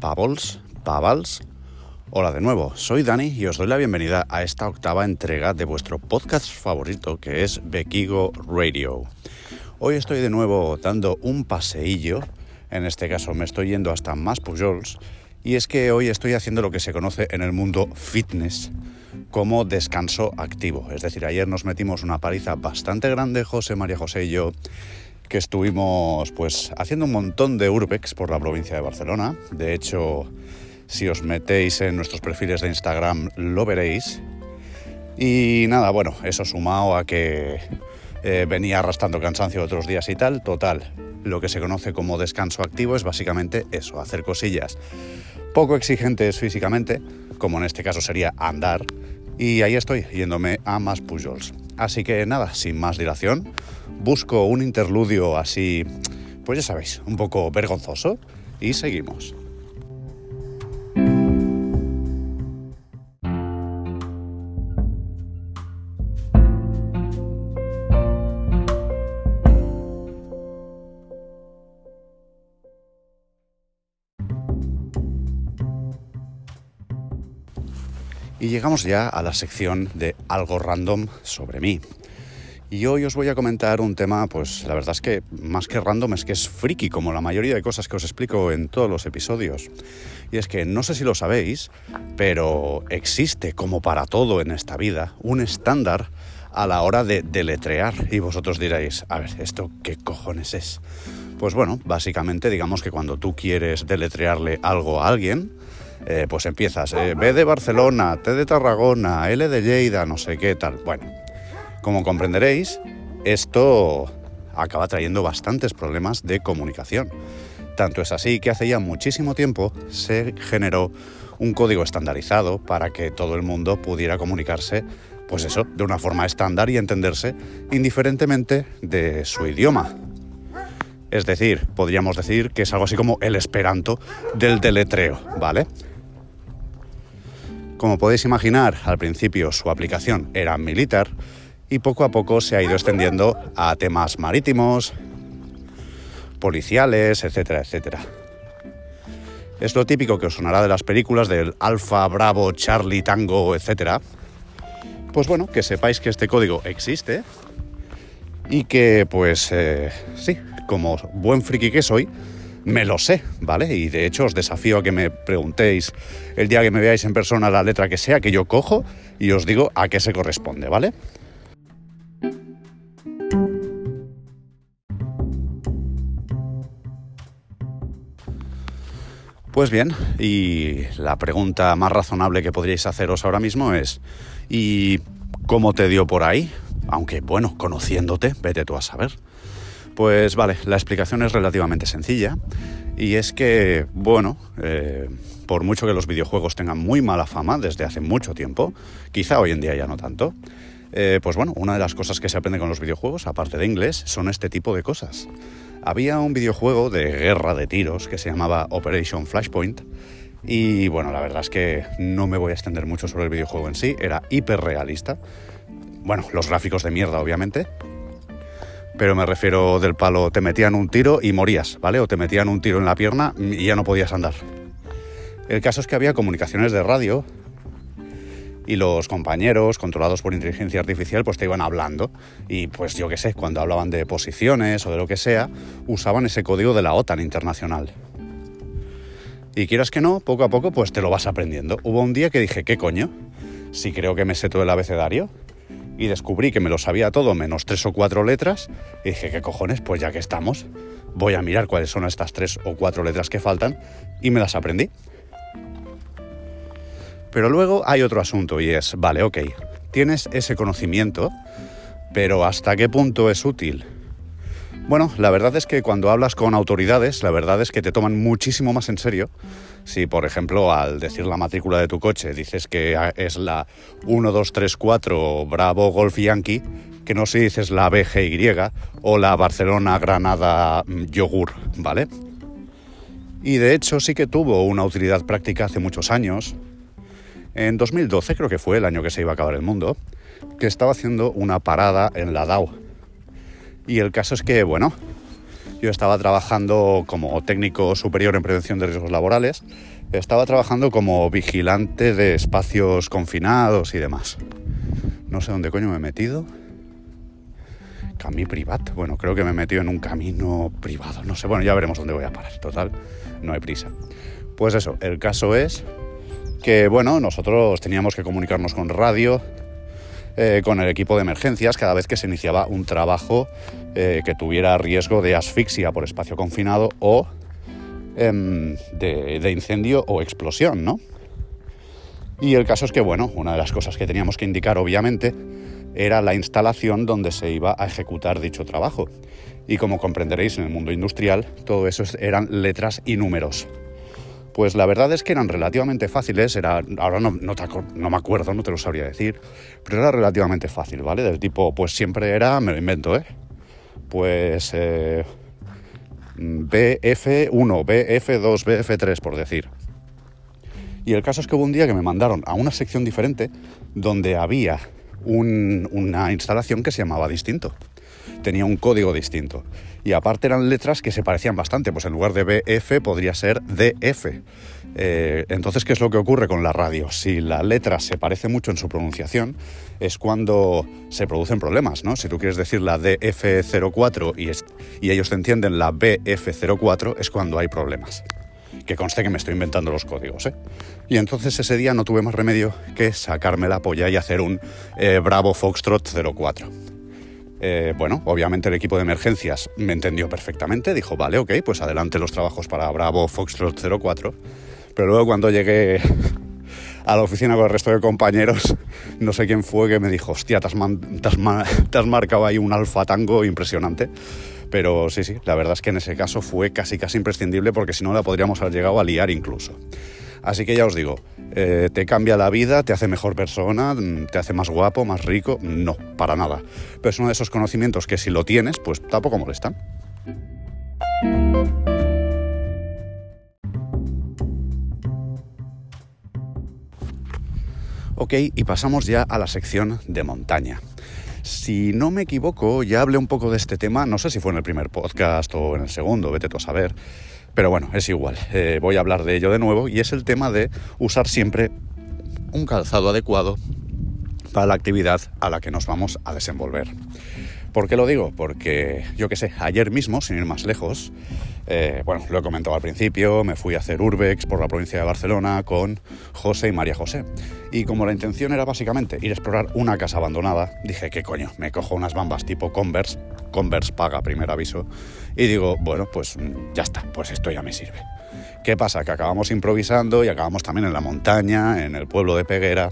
Pavols, Pavals. Hola de nuevo, soy Dani y os doy la bienvenida a esta octava entrega de vuestro podcast favorito que es Bequigo Radio. Hoy estoy de nuevo dando un paseillo, en este caso me estoy yendo hasta Más Pujols y es que hoy estoy haciendo lo que se conoce en el mundo fitness como descanso activo. Es decir, ayer nos metimos una paliza bastante grande, José, María José y yo, que estuvimos pues haciendo un montón de urbex por la provincia de Barcelona. De hecho, si os metéis en nuestros perfiles de Instagram lo veréis. Y nada, bueno, eso sumado a que eh, venía arrastrando cansancio otros días y tal, total. Lo que se conoce como descanso activo es básicamente eso, hacer cosillas poco exigentes físicamente, como en este caso sería andar, y ahí estoy, yéndome a más Pujols. Así que nada, sin más dilación, busco un interludio así, pues ya sabéis, un poco vergonzoso, y seguimos. Y llegamos ya a la sección de algo random sobre mí. Y hoy os voy a comentar un tema, pues la verdad es que más que random es que es friki, como la mayoría de cosas que os explico en todos los episodios. Y es que no sé si lo sabéis, pero existe, como para todo en esta vida, un estándar a la hora de deletrear. Y vosotros diréis, a ver, ¿esto qué cojones es? Pues bueno, básicamente digamos que cuando tú quieres deletrearle algo a alguien, eh, pues empiezas eh, B de Barcelona, T de Tarragona, L de Lleida, no sé qué tal. Bueno, como comprenderéis, esto acaba trayendo bastantes problemas de comunicación. Tanto es así que hace ya muchísimo tiempo se generó un código estandarizado para que todo el mundo pudiera comunicarse, pues eso, de una forma estándar y entenderse indiferentemente de su idioma. Es decir, podríamos decir que es algo así como el esperanto del deletreo, ¿vale? Como podéis imaginar, al principio su aplicación era militar y poco a poco se ha ido extendiendo a temas marítimos, policiales, etcétera, etcétera. Es lo típico que os sonará de las películas del Alfa, Bravo, Charlie, Tango, etcétera. Pues bueno, que sepáis que este código existe y que pues eh, sí, como buen friki que soy, me lo sé, ¿vale? Y de hecho os desafío a que me preguntéis el día que me veáis en persona la letra que sea que yo cojo y os digo a qué se corresponde, ¿vale? Pues bien, y la pregunta más razonable que podríais haceros ahora mismo es, ¿y cómo te dio por ahí? Aunque bueno, conociéndote, vete tú a saber. Pues vale, la explicación es relativamente sencilla y es que, bueno, eh, por mucho que los videojuegos tengan muy mala fama desde hace mucho tiempo, quizá hoy en día ya no tanto, eh, pues bueno, una de las cosas que se aprende con los videojuegos, aparte de inglés, son este tipo de cosas. Había un videojuego de guerra de tiros que se llamaba Operation Flashpoint y bueno, la verdad es que no me voy a extender mucho sobre el videojuego en sí, era hiperrealista. Bueno, los gráficos de mierda, obviamente, pero me refiero del palo, te metían un tiro y morías, ¿vale? O te metían un tiro en la pierna y ya no podías andar. El caso es que había comunicaciones de radio y los compañeros, controlados por inteligencia artificial, pues te iban hablando. Y pues yo qué sé, cuando hablaban de posiciones o de lo que sea, usaban ese código de la OTAN internacional. Y quieras que no, poco a poco, pues te lo vas aprendiendo. Hubo un día que dije, ¿qué coño? Si creo que me sé todo el abecedario, y descubrí que me lo sabía todo menos tres o cuatro letras y dije, ¿qué cojones? Pues ya que estamos, voy a mirar cuáles son estas tres o cuatro letras que faltan y me las aprendí. Pero luego hay otro asunto y es, vale, ok, tienes ese conocimiento, pero ¿hasta qué punto es útil? Bueno, la verdad es que cuando hablas con autoridades, la verdad es que te toman muchísimo más en serio. Si, por ejemplo, al decir la matrícula de tu coche dices que es la 1234 Bravo Golf Yankee, que no si dices la BGY o la Barcelona Granada mm, Yogur, ¿vale? Y de hecho sí que tuvo una utilidad práctica hace muchos años. En 2012 creo que fue el año que se iba a acabar el mundo, que estaba haciendo una parada en la DAO y el caso es que, bueno, Yo estaba trabajando como técnico superior en prevención de riesgos laborales, estaba trabajando como vigilante de espacios confinados y demás. No sé dónde coño me he metido. Camino privado. Bueno, creo que me he metido en un camino privado. No sé, bueno, ya veremos dónde voy a parar. Total, no hay prisa. Pues eso, el caso es que, bueno, nosotros teníamos que comunicarnos con radio, eh, con el equipo de emergencias cada vez que se iniciaba un trabajo eh, que tuviera riesgo de asfixia por espacio confinado o em, de, de, incendio o explosión, ¿no? Y el caso es que, bueno, una de las cosas que teníamos que indicar, obviamente, era la instalación donde se iba a ejecutar dicho trabajo. Y como comprenderéis, en el mundo industrial, todo eso eran letras y números. Pues la verdad es que eran relativamente fáciles, era, ahora no, no, me acuerdo, no te lo sabría decir, pero era relativamente fácil, ¿vale? Del tipo, pues siempre era, me lo invento, ¿eh? Pues eh, BF1, BF2, BF3, por decir. Y el caso es que hubo un día que me mandaron a una sección diferente donde había una instalación que se llamaba distinto tenía un código distinto. Y aparte eran letras que se parecían bastante, pues en lugar de BF podría ser DF. Eh, entonces, ¿qué es lo que ocurre con la radio? Si la letra se parece mucho en su pronunciación, es cuando se producen problemas, ¿no? Si tú quieres decir la DF04 y, ellos te entienden la BF04, es cuando hay problemas. Que conste que me estoy inventando los códigos, ¿eh? Y entonces ese día no tuve más remedio que sacarme la polla y hacer un eh, Bravo Foxtrot 04. Eh, bueno, obviamente el equipo de emergencias me entendió perfectamente, dijo, vale, ok, pues adelante los trabajos para Bravo Foxtrot 04. Pero luego cuando llegué a la oficina con el resto de compañeros, no sé quién fue que me dijo, hostia, te has, marcado ahí un alfa tango impresionante. Pero sí, sí, la verdad es que en ese caso fue casi casi imprescindible porque si no la podríamos haber llegado a liar incluso. Así que ya os digo, eh, ¿te cambia la vida? ¿Te hace mejor persona? Mm, ¿Te hace más guapo, más rico? No, para nada. Pero es uno de esos conocimientos que si lo tienes, pues tampoco molestan. Ok, y pasamos ya a la sección de montaña. Si no me equivoco, ya hablé un poco de este tema, no sé si fue en el primer podcast o en el segundo, vete tú a saber. Pero bueno, es igual. Eh, voy a hablar de ello de nuevo y es el tema de usar siempre un calzado adecuado para la actividad a la que nos vamos a desenvolver. ¿Por qué lo digo? Porque yo qué sé, ayer mismo, sin ir más lejos, eh, bueno, lo he comentado al principio, me fui a hacer Urbex por la provincia de Barcelona con José y María José. Y como la intención era básicamente ir a explorar una casa abandonada, dije, ¿qué coño? Me cojo unas bambas tipo Converse, Converse paga, primer aviso, y digo, bueno, pues mm, ya está, pues esto ya me sirve. ¿Qué pasa? Que acabamos improvisando y acabamos también en la montaña, en el pueblo de Peguera.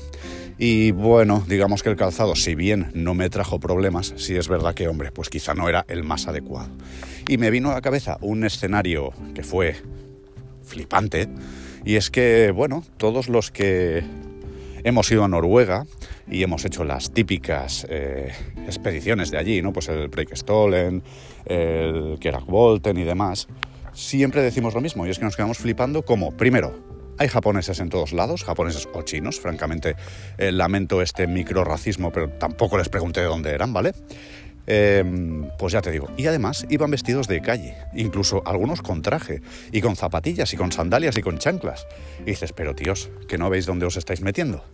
Y bueno, digamos que el calzado, si bien no me trajo problemas, sí es verdad que, hombre, pues quizá no era el más adecuado. Y me vino a la cabeza un escenario que fue flipante, y es que, bueno, todos los que hemos ido a Noruega y hemos hecho las típicas eh, expediciones de allí, ¿no? Pues el Breakstolen, el Kerak Volten y demás, siempre decimos lo mismo, y es que nos quedamos flipando como, primero, hay japoneses en todos lados, japoneses o chinos, francamente eh, lamento este microracismo, pero tampoco les pregunté de dónde eran, ¿vale? Em, pues ya te digo, y además iban vestidos de calle, incluso algunos con traje, y con zapatillas, y con sandalias, y con chanclas. Y dices, pero tíos, que no veis dónde os estáis metiendo.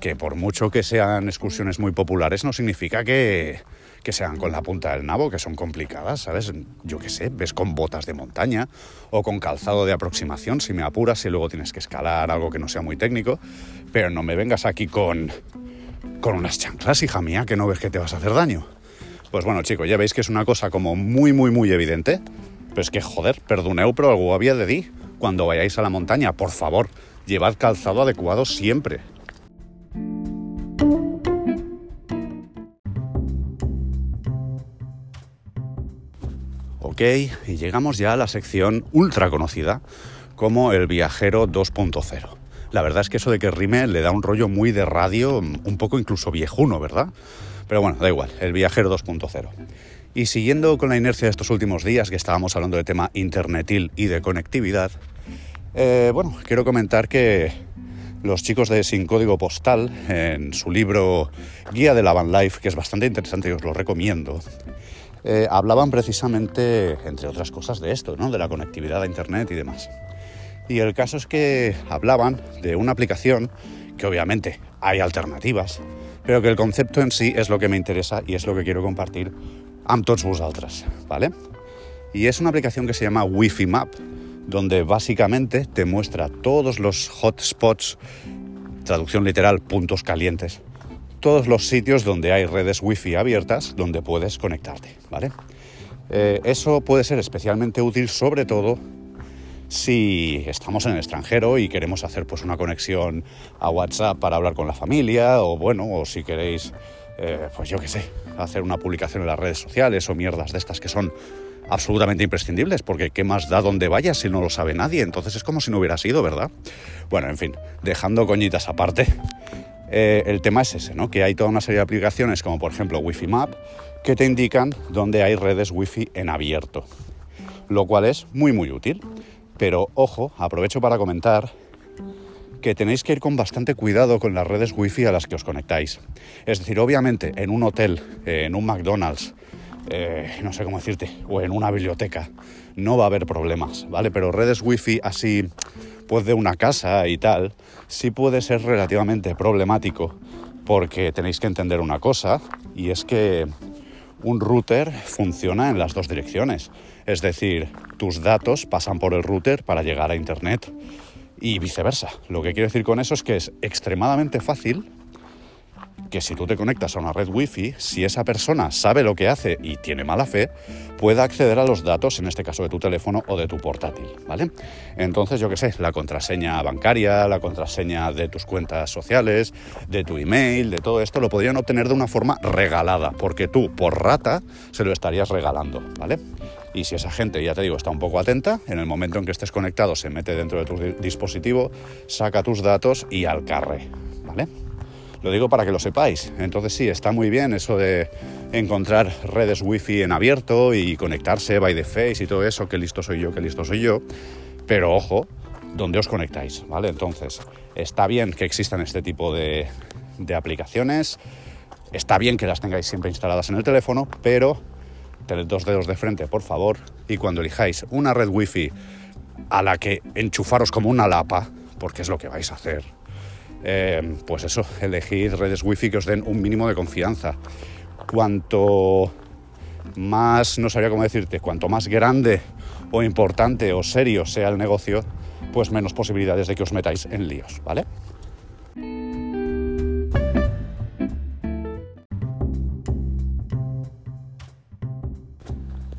Que por mucho que sean excursiones muy populares, no significa que, que sean con la punta del nabo, que son complicadas, ¿sabes? Yo qué sé, ves con botas de montaña o con calzado de aproximación, si me apuras y luego tienes que escalar algo que no sea muy técnico, pero no me vengas aquí con, con unas chanclas, hija mía, que no ves que te vas a hacer daño. Pues bueno, chicos, ya veis que es una cosa como muy, muy, muy evidente, pero es que, joder, perdoneu, pero algo había de di. Cuando vayáis a la montaña, por favor, llevad calzado adecuado siempre. y llegamos ya a la sección ultra conocida como el viajero 2.0. La verdad es que eso de que rime le da un rollo muy de radio, un poco incluso viejuno, ¿verdad? Pero bueno, da igual, el viajero 2.0. Y siguiendo con la inercia de estos últimos días, que estábamos hablando de tema internetil y de conectividad, eh, bueno, quiero comentar que los chicos de Sin Código Postal, en su libro Guía de la Van Life, que es bastante interesante y os lo recomiendo, eh, hablaban precisamente, entre otras cosas, de esto, ¿no? de la conectividad a Internet y demás. Y el caso es que hablaban de una aplicación que obviamente hay alternativas, pero que el concepto en sí es lo que me interesa y es lo que quiero compartir amb tots vosaltres, ¿vale? Y es una aplicación que se llama Wi-Fi Map, donde básicamente te muestra todos los hotspots, traducción literal, puntos calientes, todos los sitios donde hay redes Wi-Fi abiertas donde puedes conectarte, ¿vale? Eh, eso puede ser especialmente útil sobre todo si estamos en el extranjero y queremos hacer pues una conexión a WhatsApp para hablar con la familia o bueno, o si queréis, eh, pues yo qué sé, hacer una publicación en las redes sociales o mierdas de estas que son absolutamente imprescindibles, porque ¿qué más da donde vayas si no lo sabe nadie? Entonces es como si no hubiera sido, ¿verdad? Bueno, en fin, dejando coñitas aparte, eh, el tema es ese, ¿no? Que hay toda una serie de aplicaciones, como por ejemplo Wi-Fi Map, que te indican dónde hay redes Wi-Fi en abierto, lo cual es muy muy útil. Pero ojo, aprovecho para comentar que tenéis que ir con bastante cuidado con las redes wifi a las que os conectáis. Es decir, obviamente en un hotel, en un McDonald's, eh, no sé cómo decirte, o en una biblioteca, no va a haber problemas, ¿vale? Pero redes wifi así, pues de una casa y tal, sí puede ser relativamente problemático porque tenéis que entender una cosa y es que un router funciona en las dos direcciones. Es decir, tus datos pasan por el router para llegar a Internet y viceversa. Lo que quiero decir con eso es que es extremadamente fácil que si tú te conectas a una red wifi, si esa persona sabe lo que hace y tiene mala fe, pueda acceder a los datos, en este caso de tu teléfono o de tu portátil, ¿vale? Entonces, yo qué sé, la contraseña bancaria, la contraseña de tus cuentas sociales, de tu email, de todo esto, lo podrían obtener de una forma regalada, porque tú, por rata, se lo estarías regalando, ¿vale? Y si esa gente, ya te digo, está un poco atenta, en el momento en que estés conectado, se mete dentro de tu dispositivo, saca tus datos y al carre, ¿vale? Lo digo para que lo sepáis. Entonces sí, está muy bien eso de encontrar redes wifi en abierto y conectarse by the face y todo eso, que listo soy yo, que listo soy yo. Pero ojo, ¿dónde os conectáis? ¿Vale? Entonces, está bien que existan este tipo de, de aplicaciones, está bien que las tengáis siempre instaladas en el teléfono, pero tened dos dedos de frente, por favor, y cuando elijáis una red wifi a la que enchufaros como una lapa, porque es lo que vais a hacer, eh, pues eso, elegid redes wifi que os den un mínimo de confianza. Cuanto más, no sabría cómo decirte, cuanto más grande o importante o serio sea el negocio, pues menos posibilidades de que os metáis en líos, ¿vale?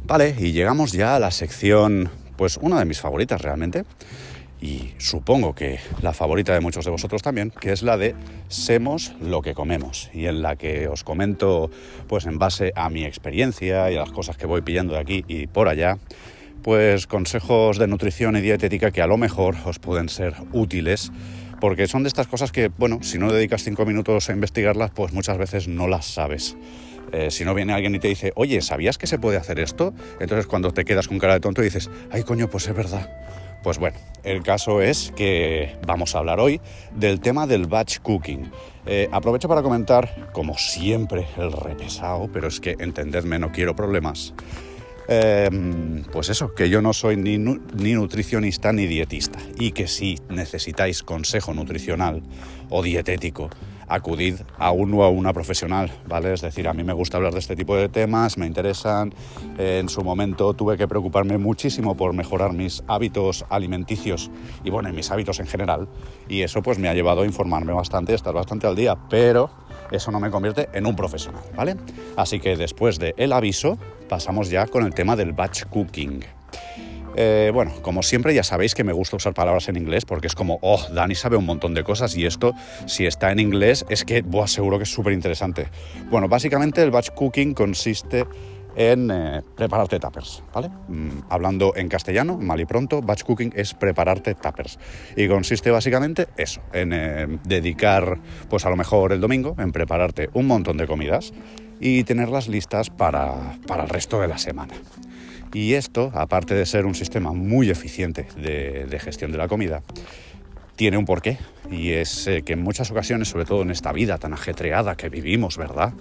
Vale, y llegamos ya a la sección, pues una de mis favoritas realmente, y supongo que la favorita de muchos de vosotros también, que es la de Semos lo que comemos, y en la que os comento, pues en base a mi experiencia y a las cosas que voy pillando de aquí y por allá, pues consejos de nutrición y dietética que a lo mejor os pueden ser útiles, porque son de estas cosas que, bueno, si no dedicas cinco minutos a investigarlas, pues muchas veces no las sabes. Eh, si no viene alguien y te dice, oye, ¿sabías que se puede hacer esto? Entonces cuando te quedas con cara de tonto dices, ay coño, pues es verdad. Pues bueno, el caso es que vamos a hablar hoy del tema del batch cooking. Eh, aprovecho para comentar, como siempre, el repesado, pero es que entendedme, no quiero problemas. Em, pues eso, que yo no soy ni, ni, nutricionista ni dietista y que si necesitáis consejo nutricional o dietético, acudid a uno a una profesional, ¿vale? Es decir, a mí me gusta hablar de este tipo de temas, me interesan. en su momento tuve que preocuparme muchísimo por mejorar mis hábitos alimenticios y bueno, mis hábitos en general. Y eso pues me ha llevado a informarme bastante, estar bastante al día, pero eso no me convierte en un profesional, ¿vale? Así que después del el aviso, pasamos ya con el tema del batch cooking. Eh, bueno, como siempre ya sabéis que me gusta usar palabras en inglés porque es como, oh, Dani sabe un montón de cosas y esto, si está en inglés, es que, buah, seguro que es súper interesante. Bueno, básicamente el batch cooking consiste en eh, prepararte tuppers, ¿vale? Mm, hablando en castellano, mal y pronto, batch cooking es prepararte tuppers. Y consiste básicamente eso, en eh, dedicar, pues a lo mejor el domingo, en prepararte un montón de comidas y tenerlas listas para, para el resto de la semana. Y esto, aparte de ser un sistema muy eficiente de, gestión de la comida, tiene un porqué. Y es eh, que en muchas ocasiones, sobre todo en esta vida tan ajetreada que vivimos, ¿verdad?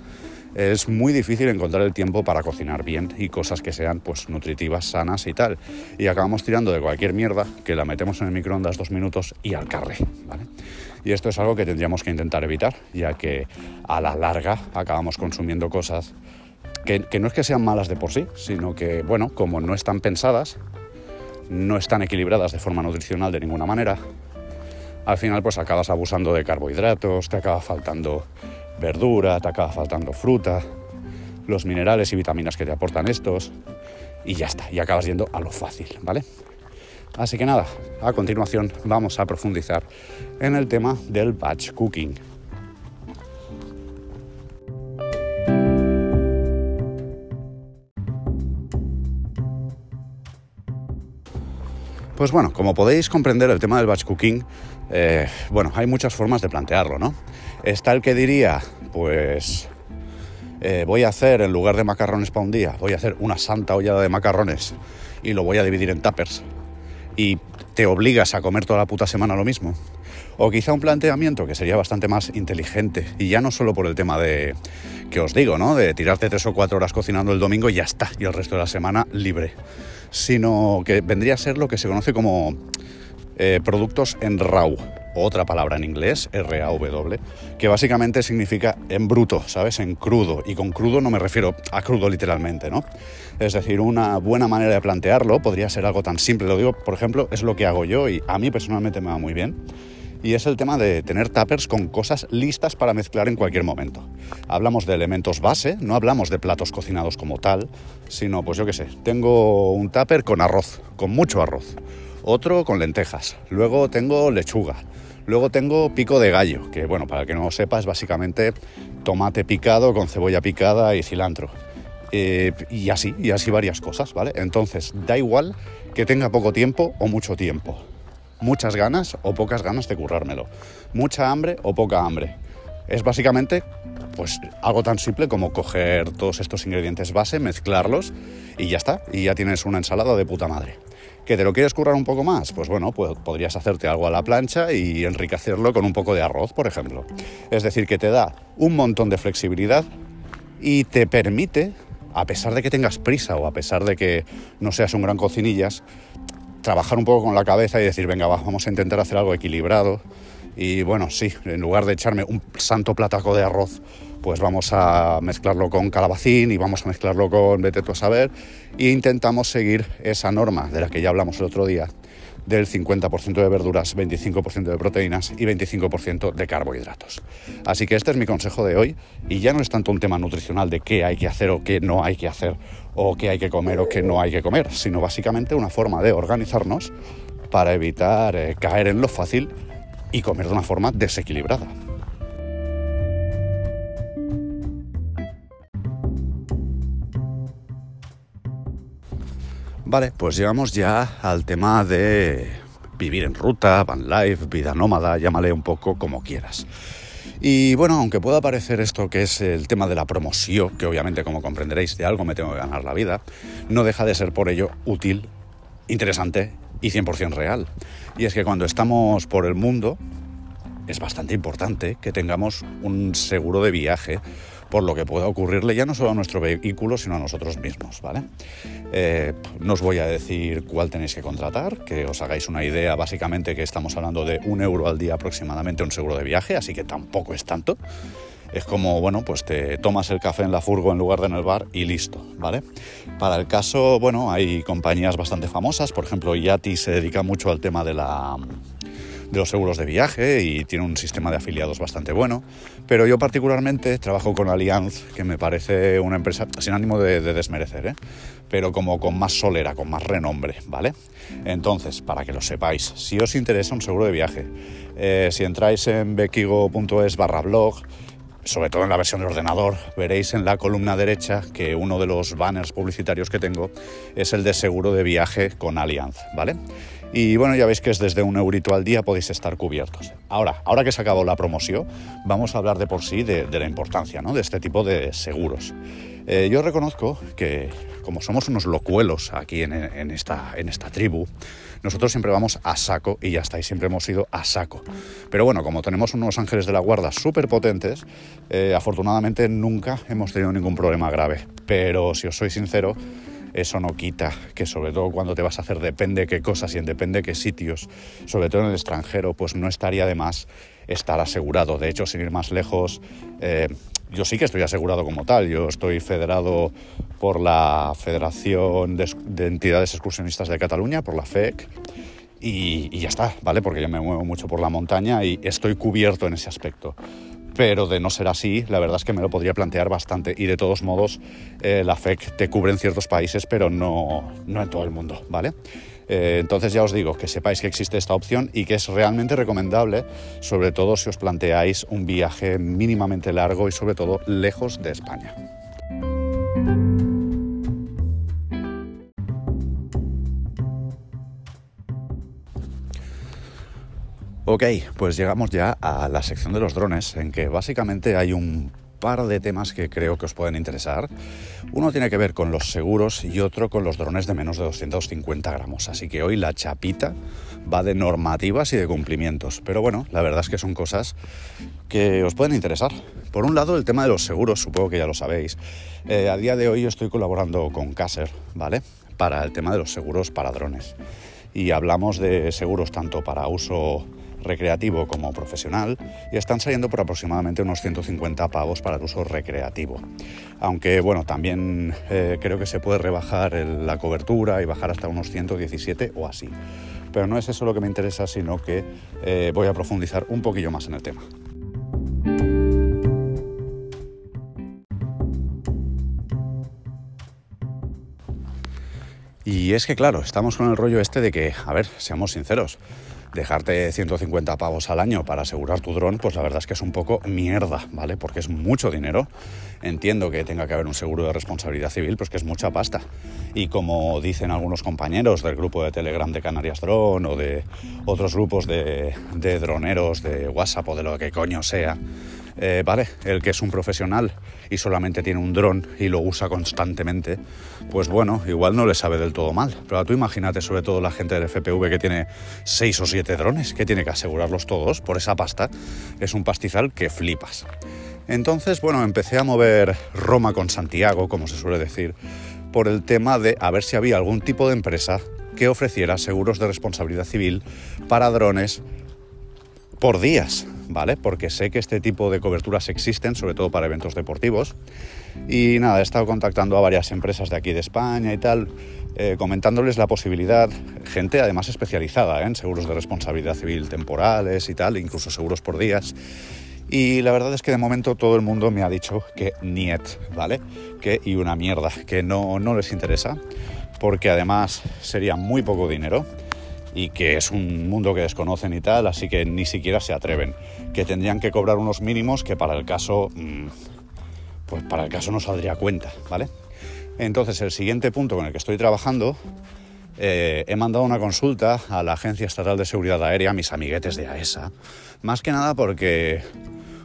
es muy difícil encontrar el tiempo para cocinar bien y cosas que sean pues nutritivas, sanas y tal. Y acabamos tirando de cualquier mierda que la metemos en el microondas dos minutos y al carré, ¿vale? Y esto es algo que tendríamos que intentar evitar, ya que a la larga acabamos consumiendo cosas que, no es que sean malas de por sí, sino que, bueno, como no están pensadas, no están equilibradas de forma nutricional de ninguna manera, al final pues acabas abusando de carbohidratos, te acaba faltando verdura, te acaba faltando fruta, los minerales y vitaminas que te aportan estos y ya está, y acabas yendo a lo fácil, ¿vale? Así que nada, a continuación vamos a profundizar en el tema del batch cooking. Pues bueno, como podéis comprender, el tema del batch cooking, eh, bueno, hay muchas formas de plantearlo, ¿no? Está el que diría, pues eh, voy a hacer, en lugar de macarrones para un día, voy a hacer una santa ollada de macarrones y lo voy a dividir en tuppers y te obligas a comer toda la puta semana lo mismo. O quizá un planteamiento que sería bastante más inteligente y ya no solo por el tema de, que os digo, ¿no? De tirarte tres o cuatro horas cocinando el domingo y ya está, y el resto de la semana libre sino que vendría a ser lo que se conoce como eh, productos en RAW, otra palabra en inglés, R-A-W, que básicamente significa en bruto, ¿sabes? En crudo. Y con crudo no me refiero a crudo literalmente, ¿no? Es decir, una buena manera de plantearlo podría ser algo tan simple. Lo digo, por ejemplo, es lo que hago yo y a mí personalmente me va muy bien y es el tema de tener tuppers con cosas listas para mezclar en cualquier momento. Hablamos de elementos base, no hablamos de platos cocinados como tal, sino pues yo qué sé, tengo un tupper con arroz, con mucho arroz, otro con lentejas, luego tengo lechuga, luego tengo pico de gallo, que bueno, para el que no lo sepa es básicamente tomate picado con cebolla picada y cilantro. Eh, y así, y así varias cosas, ¿vale? Entonces, da igual que tenga poco tiempo o mucho tiempo muchas ganas o pocas ganas de currármelo, mucha hambre o poca hambre. Es básicamente pues algo tan simple como coger todos estos ingredientes base, mezclarlos y ya está, y ya tienes una ensalada de puta madre. ¿Que te lo quieres currar un poco más? Pues bueno, pues podrías hacerte algo a la plancha y enriquecerlo con un poco de arroz, por ejemplo. Es decir, que te da un montón de flexibilidad y te permite, a pesar de que tengas prisa o a pesar de que no seas un gran cocinillas, trabajar un poco con la cabeza y decir, venga, vamos a intentar hacer algo equilibrado. Y bueno, sí, en lugar de echarme un santo plataco de arroz, pues vamos a mezclarlo con calabacín y vamos a mezclarlo con vete tú a saber. E intentamos seguir esa norma de la que ya hablamos el otro día, del 50% de verduras, 25% de proteínas y 25% de carbohidratos. Así que este es mi consejo de hoy y ya no es tanto un tema nutricional de qué hay que hacer o qué no hay que hacer o qué hay que comer o qué no hay que comer, sino básicamente una forma de organizarnos para evitar eh, caer en lo fácil y comer de una forma desequilibrada. Vale, pues llegamos ya al tema de vivir en ruta, van life, vida nómada, llámale un poco como quieras. Y bueno, aunque pueda parecer esto que es el tema de la promoción, que obviamente como comprenderéis de algo me tengo que ganar la vida, no deja de ser por ello útil, interesante y 100% real. Y es que cuando estamos por el mundo es bastante importante que tengamos un seguro de viaje por lo que pueda ocurrirle ya no solo a nuestro vehículo, sino a nosotros mismos, ¿vale? Eh, no os voy a decir cuál tenéis que contratar, que os hagáis una idea, básicamente que estamos hablando de un euro al día aproximadamente un seguro de viaje, así que tampoco es tanto. Es como, bueno, pues te tomas el café en la furgo en lugar de en el bar y listo, ¿vale? Para el caso, bueno, hay compañías bastante famosas, por ejemplo, Yati se dedica mucho al tema de la de los seguros de viaje y tiene un sistema de afiliados bastante bueno. Pero yo particularmente trabajo con Allianz, que me parece una empresa sin ánimo de, desmerecer, ¿eh? pero como con más solera, con más renombre, ¿vale? Entonces, para que lo sepáis, si os interesa un seguro de viaje, eh, si entráis en bequigo.es barra blog, sobre todo en la versión de ordenador, veréis en la columna derecha que uno de los banners publicitarios que tengo es el de seguro de viaje con Allianz, ¿vale? Y bueno, ya veis que es desde un eurito al día podéis estar cubiertos. Ahora, ahora que se acabó la promoción, vamos a hablar de por sí de, la importancia ¿no? de este tipo de seguros. Eh, yo reconozco que como somos unos locuelos aquí en, esta, tribu, nosotros siempre vamos a saco y ya está, y siempre hemos ido a saco. Pero bueno, como tenemos unos ángeles de la guarda súper potentes, eh, afortunadamente nunca hemos tenido ningún problema grave. Pero si os soy sincero, eso no quita que sobre todo cuando te vas a hacer depende qué cosas y en depende qué sitios, sobre todo en el extranjero, pues no estaría de más estar asegurado. De hecho, sin ir más lejos, eh, yo sí que estoy asegurado como tal. Yo estoy federado por la Federación de, Entidades Excursionistas de Cataluña, por la FEC. Y, y, ya está, ¿vale? Porque yo me muevo mucho por la montaña y estoy cubierto en ese aspecto pero de no ser así, la verdad es que me lo podría plantear bastante. Y de todos modos, eh, la FEC te cubre en ciertos países, pero no, no en todo el mundo, ¿vale? Eh, entonces ya os digo que sepáis que existe esta opción y que es realmente recomendable, sobre todo si os planteáis un viaje mínimamente largo y sobre todo lejos de España. Ok, pues llegamos ya a la sección de los drones, en que básicamente hay un par de temas que creo que os pueden interesar. Uno tiene que ver con los seguros y otro con los drones de menos de 250 gramos. Así que hoy la chapita va de normativas y de cumplimientos. Pero bueno, la verdad es que son cosas que os pueden interesar. Por un lado, el tema de los seguros, supongo que ya lo sabéis. Eh, a día de hoy estoy colaborando con Caser, ¿vale? Para el tema de los seguros para drones. Y hablamos de seguros tanto para uso recreativo como profesional y están saliendo por aproximadamente unos 150 pavos para el uso recreativo. Aunque bueno, también eh, creo que se puede rebajar la cobertura y bajar hasta unos 117 o así. Pero no es eso lo que me interesa, sino que eh, voy a profundizar un poquillo más en el tema. Y es que claro, estamos con el rollo este de que, a ver, seamos sinceros, dejarte 150 pavos al año para asegurar tu dron, pues la verdad es que es un poco mierda, ¿vale? Porque es mucho dinero. Entiendo que tenga que haber un seguro de responsabilidad civil, pues que es mucha pasta. Y como dicen algunos compañeros del grupo de Telegram de Canarias Drone o de otros grupos de, de droneros de WhatsApp o de lo que coño sea, eh, vale, el que es un profesional y solamente tiene un dron y lo usa constantemente, pues bueno, igual no le sabe del todo mal. Pero tú imagínate, sobre todo la gente del FPV que tiene seis o siete drones, que tiene que asegurarlos todos por esa pasta, es un pastizal que flipas. Entonces, bueno, empecé a mover Roma con Santiago, como se suele decir, por el tema de a ver si había algún tipo de empresa que ofreciera seguros de responsabilidad civil para drones por días. ¿vale? Porque sé que este tipo de coberturas existen, sobre todo para eventos deportivos. Y nada, he estado contactando a varias empresas de aquí de España y tal, eh, comentándoles la posibilidad, gente además especializada ¿eh? en seguros de responsabilidad civil temporales y tal, incluso seguros por días. Y la verdad es que de momento todo el mundo me ha dicho que niet, ¿vale? Que y una mierda, que no, no les interesa, porque además sería muy poco dinero y que es un mundo que desconocen y tal, así que ni siquiera se atreven. Que tendrían que cobrar unos mínimos que para el caso, mm, pues para el caso no saldría cuenta, ¿vale? Entonces el siguiente punto con el que estoy trabajando, eh, he mandado una consulta a la Agencia Estatal de Seguridad Aérea, mis amiguetes de AESA, más que nada porque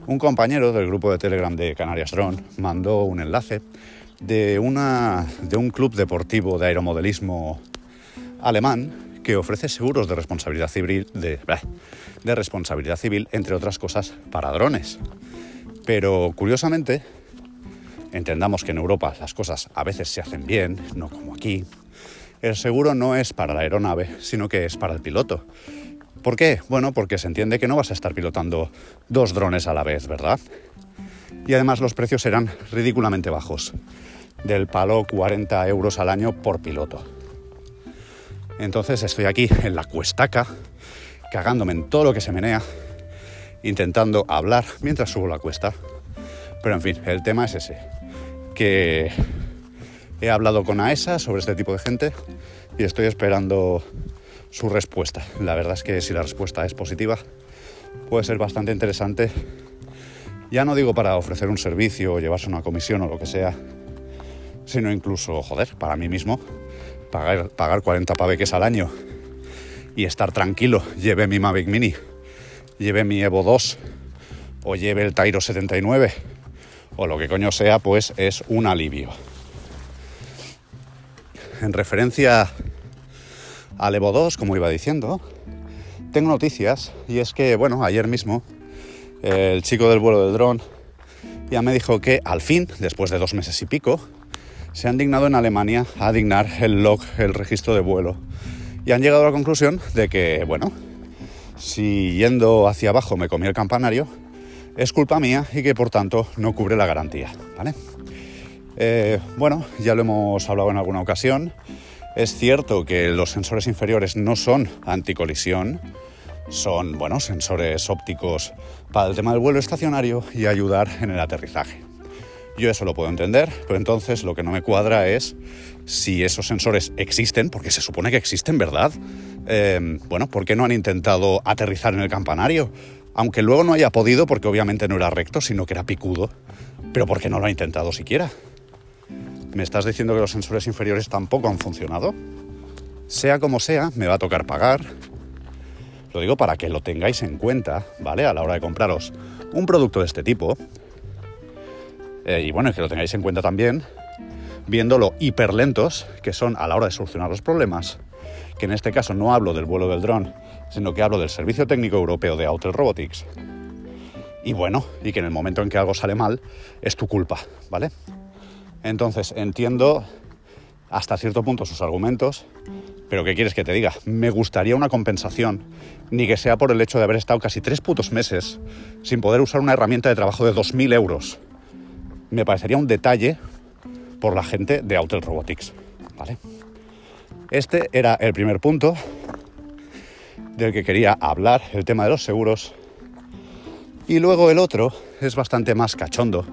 un compañero del grupo de Telegram de Canarias Drone mandó un enlace de, una, de un club deportivo de aeromodelismo alemán que ofrece seguros de responsabilidad civil, de, responsabilidad civil, entre otras cosas, para drones. Pero curiosamente, entendamos que en Europa las cosas a veces se hacen bien, no como aquí. El seguro no es para la aeronave, sino que es para el piloto. ¿Por qué? Bueno, porque se entiende que no vas a estar pilotando dos drones a la vez, ¿verdad? Y además los precios serán ridículamente bajos, del palo 40 euros al año por piloto. Entonces estoy aquí en la cuestaca, cagándome en todo lo que se menea, intentando hablar mientras subo la cuesta. Pero en fin, el tema es ese, que he hablado con AESA sobre este tipo de gente y estoy esperando su respuesta. La verdad es que si la respuesta es positiva, puede ser bastante interesante. Ya no digo para ofrecer un servicio o llevarse una comisión o lo que sea, sino incluso, joder, para mí mismo, pagar, pagar 40 paveques al año y estar tranquilo, lleve mi Mavic Mini, lleve mi Evo 2 o lleve el Tyro 79 o lo que coño sea, pues es un alivio. En referencia al Evo 2, como iba diciendo, tengo noticias y es que, bueno, ayer mismo el chico del vuelo del dron ya me dijo que al fin, después de dos meses y pico, se han dignado en Alemania a dignar el log, el registro de vuelo. Y han llegado a la conclusión de que, bueno, si yendo hacia abajo me comí el campanario, es culpa mía y que por tanto no cubre la garantía. ¿vale? Eh, bueno, ya lo hemos hablado en alguna ocasión. Es cierto que los sensores inferiores no son anticolisión, son bueno, sensores ópticos para el tema del vuelo estacionario y ayudar en el aterrizaje. Yo eso lo puedo entender, pero entonces lo que no me cuadra es si esos sensores existen, porque se supone que existen, ¿verdad? Eh, bueno, ¿por qué no han intentado aterrizar en el campanario? Aunque luego no haya podido, porque obviamente no era recto, sino que era picudo. Pero ¿por qué no lo ha intentado siquiera? ¿Me estás diciendo que los sensores inferiores tampoco han funcionado? Sea como sea, me va a tocar pagar. Lo digo para que lo tengáis en cuenta, ¿vale? A la hora de compraros un producto de este tipo, eh, y bueno, que lo tengáis en cuenta también, viendo lo hiperlentos que son a la hora de solucionar los problemas, que en este caso no hablo del vuelo del dron, sino que hablo del Servicio Técnico Europeo de Autel Robotics. Y bueno, y que en el momento en que algo sale mal, es tu culpa, ¿vale? Entonces, entiendo hasta cierto punto sus argumentos, pero ¿qué quieres que te diga? Me gustaría una compensación, ni que sea por el hecho de haber estado casi tres putos meses sin poder usar una herramienta de trabajo de 2.000 euros me parecería un detalle por la gente de Autel Robotics. ¿vale? Este era el primer punto del que quería hablar, el tema de los seguros. Y luego el otro es bastante más cachondo.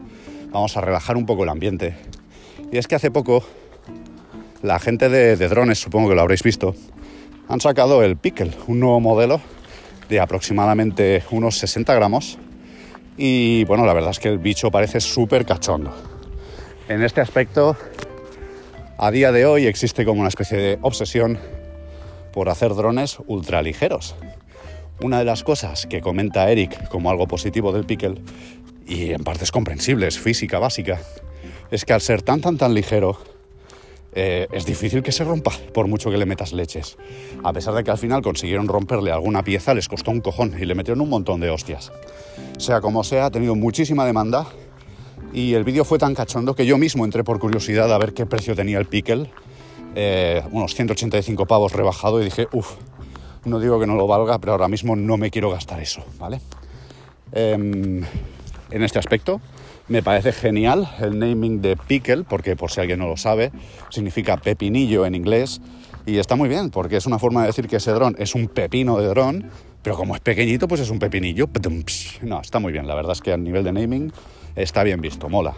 Vamos a relajar un poco el ambiente. Y es que hace poco la gente de, de drones, supongo que lo habréis visto, han sacado el Pickle, un nuevo modelo de aproximadamente unos 60 gramos y bueno, la verdad es que el bicho parece súper cachondo. En este aspecto, a día de hoy existe como una especie de obsesión por hacer drones ultraligeros. Una de las cosas que comenta Eric como algo positivo del Pickle, y en parte es comprensible, es física básica, es que al ser tan tan tan ligero, eh, es difícil que se rompa, por mucho que le metas leches. A pesar de que al final consiguieron romperle alguna pieza, les costó un cojón y le metieron un montón de hostias. Sea como sea, ha tenido muchísima demanda y el vídeo fue tan cachondo que yo mismo entré por curiosidad a ver qué precio tenía el pickle. Eh, unos 185 pavos rebajado y dije, uff, no digo que no lo valga, pero ahora mismo no me quiero gastar eso, ¿vale? Em, en este aspecto, me parece genial el naming de pickle, porque por si alguien no lo sabe, significa pepinillo en inglés. Y está muy bien, porque es una forma de decir que ese dron es un pepino de dron, pero como es pequeñito, pues es un pepinillo. No, está muy bien, la verdad es que a nivel de naming está bien visto, mola.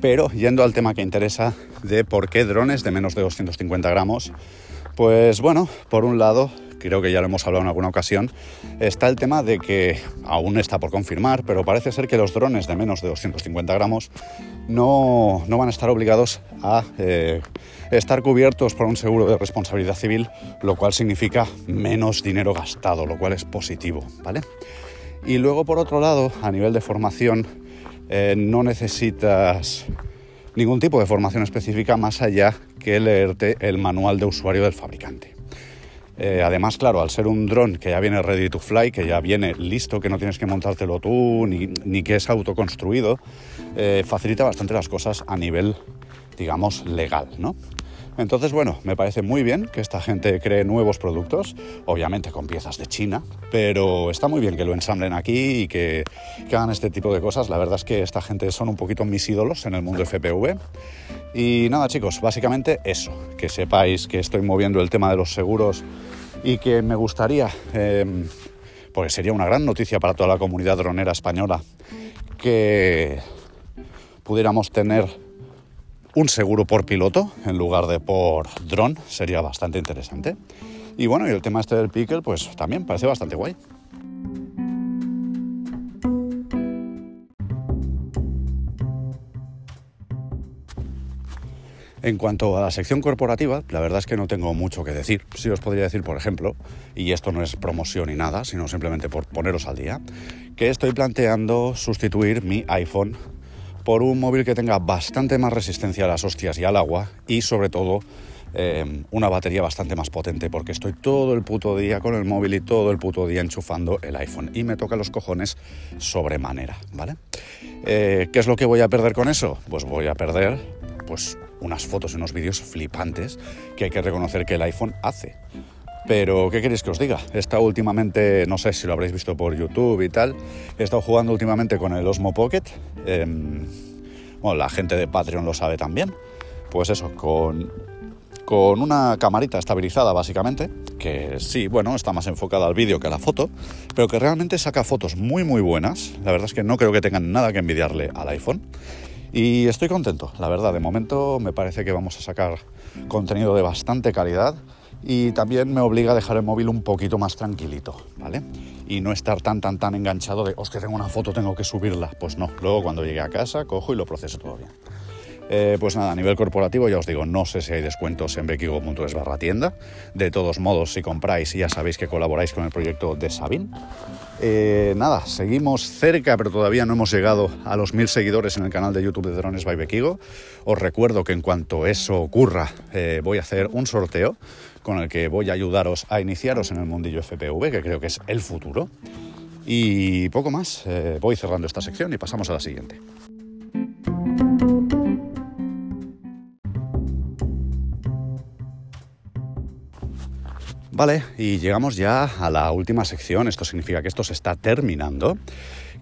Pero yendo al tema que interesa de por qué drones de menos de 250 gramos, pues bueno, por un lado creo que ya lo hemos hablado en alguna ocasión, está el tema de que aún está por confirmar, pero parece ser que los drones de menos de 250 gramos no, van a estar obligados a eh, estar cubiertos por un seguro de responsabilidad civil, lo cual significa menos dinero gastado, lo cual es positivo, ¿vale? Y luego, por otro lado, a nivel de formación, eh, no necesitas ningún tipo de formación específica más allá que leerte el manual de usuario del fabricante. Eh, además, claro, al ser un dron que ya viene ready to fly, que ya viene listo, que no tienes que montártelo tú, ni, que es autoconstruido, eh, facilita bastante las cosas a nivel, digamos, legal, ¿no? Entonces, bueno, me parece muy bien que esta gente cree nuevos productos, obviamente con piezas de China, pero está muy bien que lo ensamblen aquí y que, hagan este tipo de cosas. La verdad es que esta gente son un poquito mis ídolos en el mundo FPV. Y nada, chicos, básicamente eso, que sepáis que estoy moviendo el tema de los seguros y que me gustaría, eh, pues sería una gran noticia para toda la comunidad dronera española, que pudiéramos tener un seguro por piloto en lugar de por dron, sería bastante interesante. Y bueno, y el tema este del pickle, pues también parece bastante guay. En cuanto a la sección corporativa, la verdad es que no tengo mucho que decir. Sí os podría decir, por ejemplo, y esto no es promoción ni nada, sino simplemente por poneros al día, que estoy planteando sustituir mi iPhone por un móvil que tenga bastante más resistencia a las hostias y al agua y sobre todo eh, una batería bastante más potente porque estoy todo el puto día con el móvil y todo el puto día enchufando el iPhone y me toca los cojones sobremanera, ¿vale? Eh, ¿Qué es lo que voy a perder con eso? Pues voy a perder pues unas fotos y unos vídeos flipantes que hay que reconocer que el iPhone hace. Pero, ¿qué queréis que os diga? He estado últimamente, no sé si lo habréis visto por YouTube y tal, he estado jugando últimamente con el Osmo Pocket. Em, bueno, la gente de Patreon lo sabe también. Pues eso, con, con una camarita estabilizada básicamente, que sí, bueno, está más enfocada al vídeo que a la foto, pero que realmente saca fotos muy muy buenas. La verdad es que no creo que tengan nada que envidiarle al iPhone. Y estoy contento, la verdad, de momento me parece que vamos a sacar contenido de bastante calidad y también me obliga a dejar el móvil un poquito más tranquilito, ¿vale? Y no estar tan, tan, tan enganchado de, hostia, tengo una foto, tengo que subirla. Pues no, luego cuando llegue a casa cojo y lo proceso todo bien. Eh, pues nada, a nivel corporativo ya os digo, no sé si hay descuentos en bequigo.es barra tienda. De todos modos, si compráis ya sabéis que colaboráis con el proyecto de Sabin. Eh, nada, seguimos cerca, pero todavía no hemos llegado a los mil seguidores en el canal de YouTube de Drones by Bequigo. Os recuerdo que en cuanto eso ocurra, eh, voy a hacer un sorteo con el que voy a ayudaros a iniciaros en el mundillo FPV, que creo que es el futuro. Y poco más, voy cerrando esta sección y pasamos a la siguiente. Vale, y llegamos ya a la última sección, esto significa que esto se está terminando,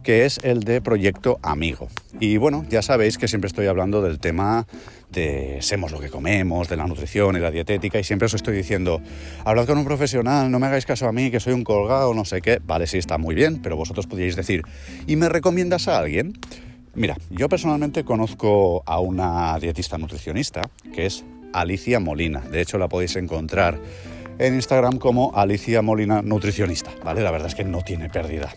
que es el de Proyecto Amigo. Y bueno, ya sabéis que siempre estoy hablando del tema de semos lo que comemos, de la nutrición y la dietética, y siempre os estoy diciendo, hablad con un profesional, no me hagáis caso a mí, que soy un colgado, no sé qué. Vale, sí, está muy bien, pero vosotros podríais decir, ¿y me recomiendas a alguien? Mira, yo personalmente conozco a una dietista nutricionista, que es Alicia Molina. De hecho, la podéis encontrar en Instagram como Alicia Molina Nutricionista, ¿vale? La verdad es que no tiene pérdida.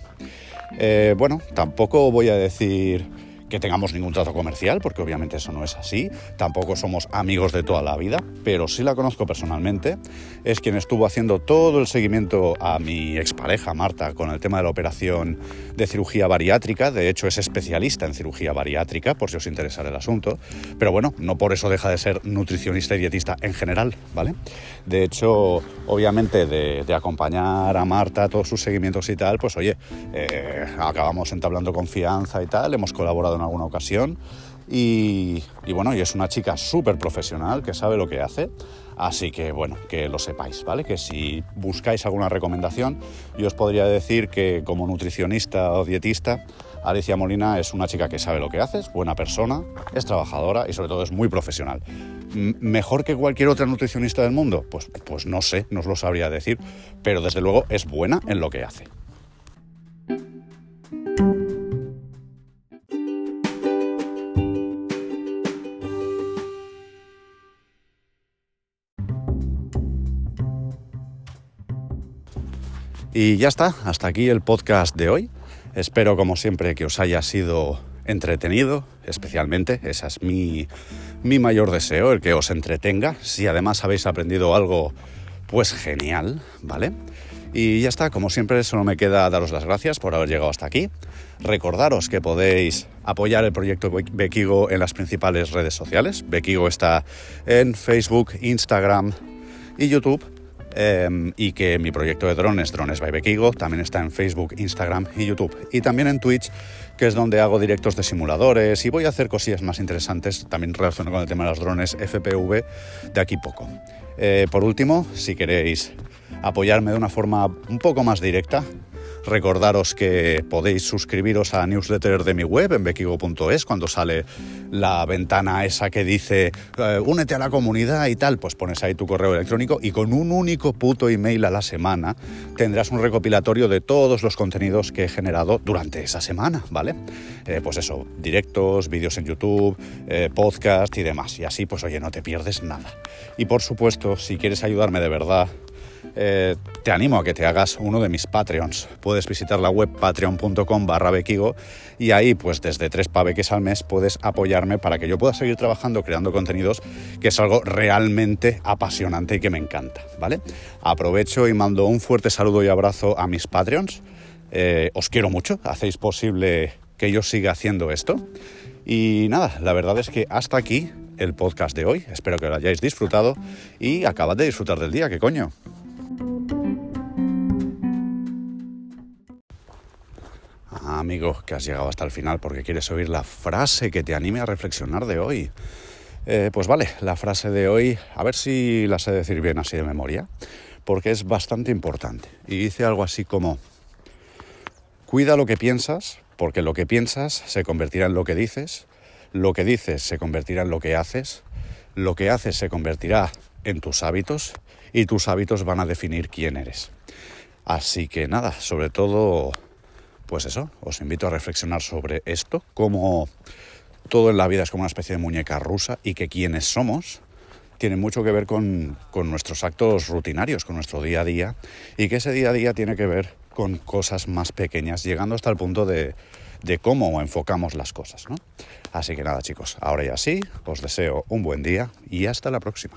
Eh, bueno, tampoco voy a decir que tengamos ningún trato comercial, porque obviamente eso no es así, tampoco somos amigos de toda la vida, pero sí la conozco personalmente, es quien estuvo haciendo todo el seguimiento a mi expareja Marta con el tema de la operación de cirugía bariátrica, de hecho es especialista en cirugía bariátrica, por si os interesa el asunto, pero bueno, no por eso deja de ser nutricionista y dietista en general, ¿vale? De hecho, obviamente de, acompañar a Marta a todos sus seguimientos y tal, pues oye, eh, acabamos entablando confianza y tal, hemos colaborado en alguna ocasión. Y, bueno, y es una chica súper profesional que sabe lo que hace. Así que bueno, que lo sepáis, ¿vale? Que si buscáis alguna recomendación, yo os podría decir que como nutricionista o dietista, Alicia Molina es una chica que sabe lo que hace, es buena persona, es trabajadora y sobre todo es muy profesional. ¿Mejor que cualquier otra nutricionista del mundo? Pues, pues no sé, no os lo sabría decir, pero desde luego es buena en lo que hace. Y ya está, hasta aquí el podcast de hoy. Espero, como siempre, que os haya sido entretenido, especialmente. Ese es mi, mi mayor deseo, el que os entretenga. Si además habéis aprendido algo, pues genial, ¿vale? Y ya está, como siempre, solo me queda daros las gracias por haber llegado hasta aquí. Recordaros que podéis apoyar el proyecto Bekigo en las principales redes sociales. Bekigo está en Facebook, Instagram y YouTube. Em, y que mi proyecto de drones, Drones by Bekigo, también está en Facebook, Instagram y YouTube. Y también en Twitch, que es donde hago directos de simuladores y voy a hacer cosillas más interesantes también relacionadas con el tema de los drones FPV de aquí poco. Eh, por último, si queréis apoyarme de una forma un poco más directa, Recordaros que podéis suscribiros a newsletter de mi web en bequigo.es cuando sale la ventana esa que dice eh, únete a la comunidad y tal, pues pones ahí tu correo electrónico y con un único puto email a la semana tendrás un recopilatorio de todos los contenidos que he generado durante esa semana, ¿vale? Eh, pues eso, directos, vídeos en YouTube, eh, podcast y demás. Y así, pues oye, no te pierdes nada. Y por supuesto, si quieres ayudarme de verdad, eh, te animo a que te hagas uno de mis Patreons. Puedes visitar la web patreon.com barra bequigo y ahí pues desde tres paveques al mes puedes apoyarme para que yo pueda seguir trabajando creando contenidos que es algo realmente apasionante y que me encanta, ¿vale? Aprovecho y mando un fuerte saludo y abrazo a mis Patreons. Eh, os quiero mucho, hacéis posible que yo siga haciendo esto. Y nada, la verdad es que hasta aquí el podcast de hoy. Espero que lo hayáis disfrutado y acabad de disfrutar del día, ¿qué coño? Amigo, que has llegado hasta el final porque quieres oír la frase que te anime a reflexionar de hoy. Eh, pues vale, la frase de hoy, a ver si la sé decir bien así de memoria, porque es bastante importante. Y dice algo así como, cuida lo que piensas, porque lo que piensas se convertirá en lo que dices, lo que dices se convertirá en lo que haces, lo que haces se convertirá en tus hábitos y tus hábitos van a definir quién eres. Así que nada, sobre todo, pues eso, os invito a reflexionar sobre esto, cómo todo en la vida es como una especie de muñeca rusa y que quienes somos tiene mucho que ver con, nuestros actos rutinarios, con nuestro día a día y que ese día a día tiene que ver con cosas más pequeñas, llegando hasta el punto de, de cómo enfocamos las cosas. ¿no? Así que nada chicos, ahora ya sí, os deseo un buen día y hasta la próxima.